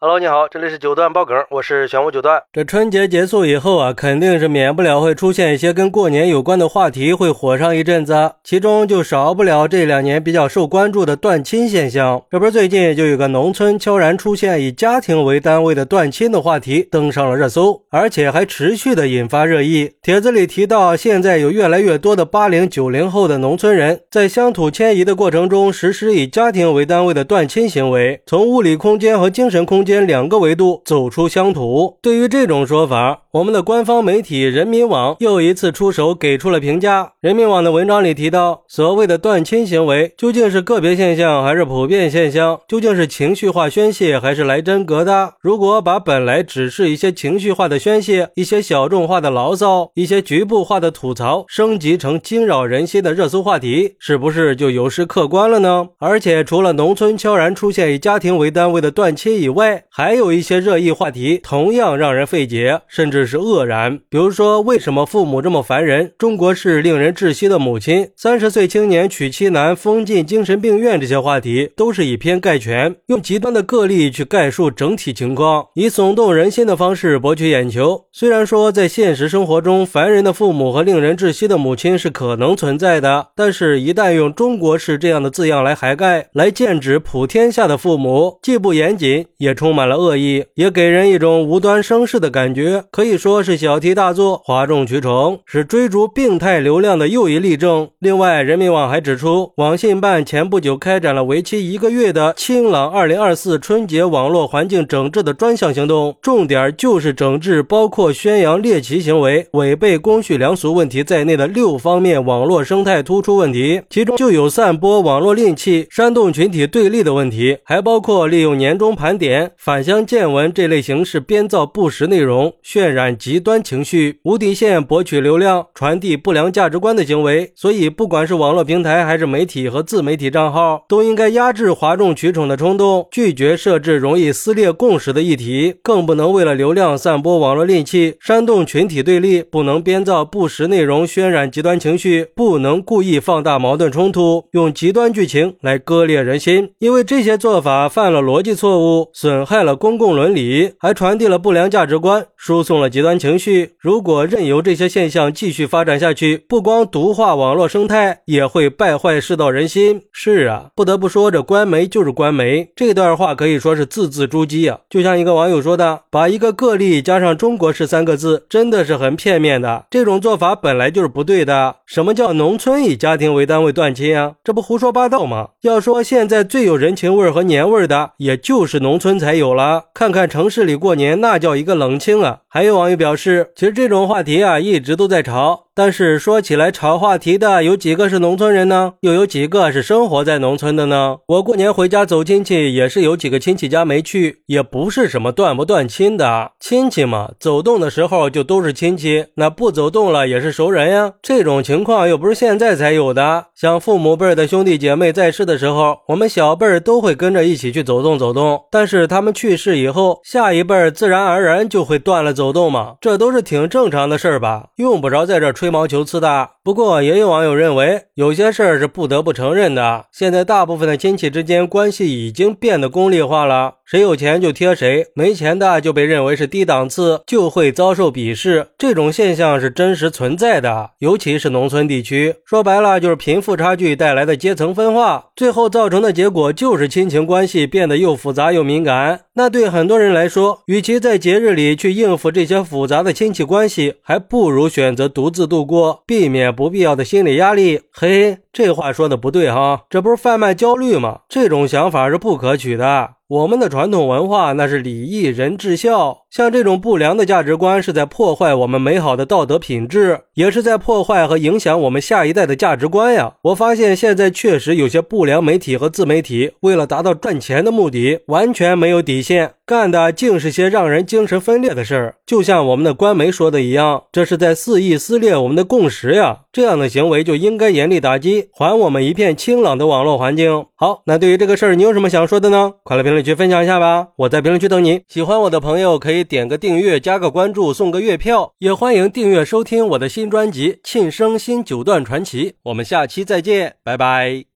Hello，你好，这里是九段爆梗，我是玄武九段。这春节结束以后啊，肯定是免不了会出现一些跟过年有关的话题，会火上一阵子。其中就少不了这两年比较受关注的断亲现象。这不是最近就有个农村悄然出现以家庭为单位的断亲的话题登上了热搜，而且还持续的引发热议。帖子里提到，现在有越来越多的八零九零后的农村人在乡土迁移的过程中实施以家庭为单位的断亲行为，从物理空间和精神空。间间两个维度走出乡土。对于这种说法，我们的官方媒体人民网又一次出手给出了评价。人民网的文章里提到，所谓的断亲行为究竟是个别现象还是普遍现象？究竟是情绪化宣泄还是来真格的？如果把本来只是一些情绪化的宣泄、一些小众化的牢骚、一些局部化的吐槽，升级成惊扰人心的热搜话题，是不是就有失客观了呢？而且，除了农村悄然出现以家庭为单位的断亲以外，还有一些热议话题同样让人费解，甚至是愕然。比如说，为什么父母这么烦人？中国式令人窒息的母亲，三十岁青年娶妻难，封进精神病院，这些话题都是以偏概全，用极端的个例去概述整体情况，以耸动人心的方式博取眼球。虽然说在现实生活中，烦人的父母和令人窒息的母亲是可能存在的，但是，一旦用中国式这样的字样来涵盖，来剑指普天下的父母，既不严谨，也充。充满了恶意，也给人一种无端生事的感觉，可以说是小题大做、哗众取宠，是追逐病态流量的又一例证。另外，人民网还指出，网信办前不久开展了为期一个月的“清朗二零二四”春节网络环境整治的专项行动，重点就是整治包括宣扬猎奇行为、违背公序良俗问题在内的六方面网络生态突出问题，其中就有散播网络戾气、煽动群体对立的问题，还包括利用年终盘点。返乡见闻这类形式编造不实内容，渲染极端情绪，无底线博取流量，传递不良价值观的行为。所以，不管是网络平台还是媒体和自媒体账号，都应该压制哗众取宠的冲动，拒绝设置容易撕裂共识的议题，更不能为了流量散播网络戾气，煽动群体对立，不能编造不实内容，渲染极端情绪，不能故意放大矛盾冲突，用极端剧情来割裂人心。因为这些做法犯了逻辑错误，损。害了公共伦理，还传递了不良价值观，输送了极端情绪。如果任由这些现象继续发展下去，不光毒化网络生态，也会败坏世道人心。是啊，不得不说，这官媒就是官媒。这段话可以说是字字珠玑啊！就像一个网友说的：“把一个个例加上中国式三个字，真的是很片面的。这种做法本来就是不对的。什么叫农村以家庭为单位断亲啊？这不胡说八道吗？要说现在最有人情味和年味的，也就是农村才。”有了，看看城市里过年，那叫一个冷清啊！还有网友表示，其实这种话题啊，一直都在吵。但是说起来，炒话题的有几个是农村人呢？又有几个是生活在农村的呢？我过年回家走亲戚，也是有几个亲戚家没去，也不是什么断不断亲的亲戚嘛。走动的时候就都是亲戚，那不走动了也是熟人呀。这种情况又不是现在才有的，像父母辈的兄弟姐妹在世的时候，我们小辈都会跟着一起去走动走动。但是他们去世以后，下一辈自然而然就会断了走动嘛，这都是挺正常的事儿吧？用不着在这。吹毛求疵的，不过也有网友认为，有些事儿是不得不承认的。现在大部分的亲戚之间关系已经变得功利化了。谁有钱就贴谁，没钱的就被认为是低档次，就会遭受鄙视。这种现象是真实存在的，尤其是农村地区。说白了，就是贫富差距带来的阶层分化，最后造成的结果就是亲情关系变得又复杂又敏感。那对很多人来说，与其在节日里去应付这些复杂的亲戚关系，还不如选择独自度过，避免不必要的心理压力。嘿，这话说的不对哈，这不是贩卖焦虑吗？这种想法是不可取的。我们的传统文化那是礼义仁智孝，像这种不良的价值观是在破坏我们美好的道德品质，也是在破坏和影响我们下一代的价值观呀。我发现现在确实有些不良媒体和自媒体，为了达到赚钱的目的，完全没有底线。干的竟是些让人精神分裂的事儿，就像我们的官媒说的一样，这是在肆意撕裂我们的共识呀！这样的行为就应该严厉打击，还我们一片清朗的网络环境。好，那对于这个事儿，你有什么想说的呢？快来评论论区分享一下吧！我在评论区等你。喜欢我的朋友可以点个订阅、加个关注、送个月票，也欢迎订阅收听我的新专辑《庆生新九段传奇》。我们下期再见，拜拜。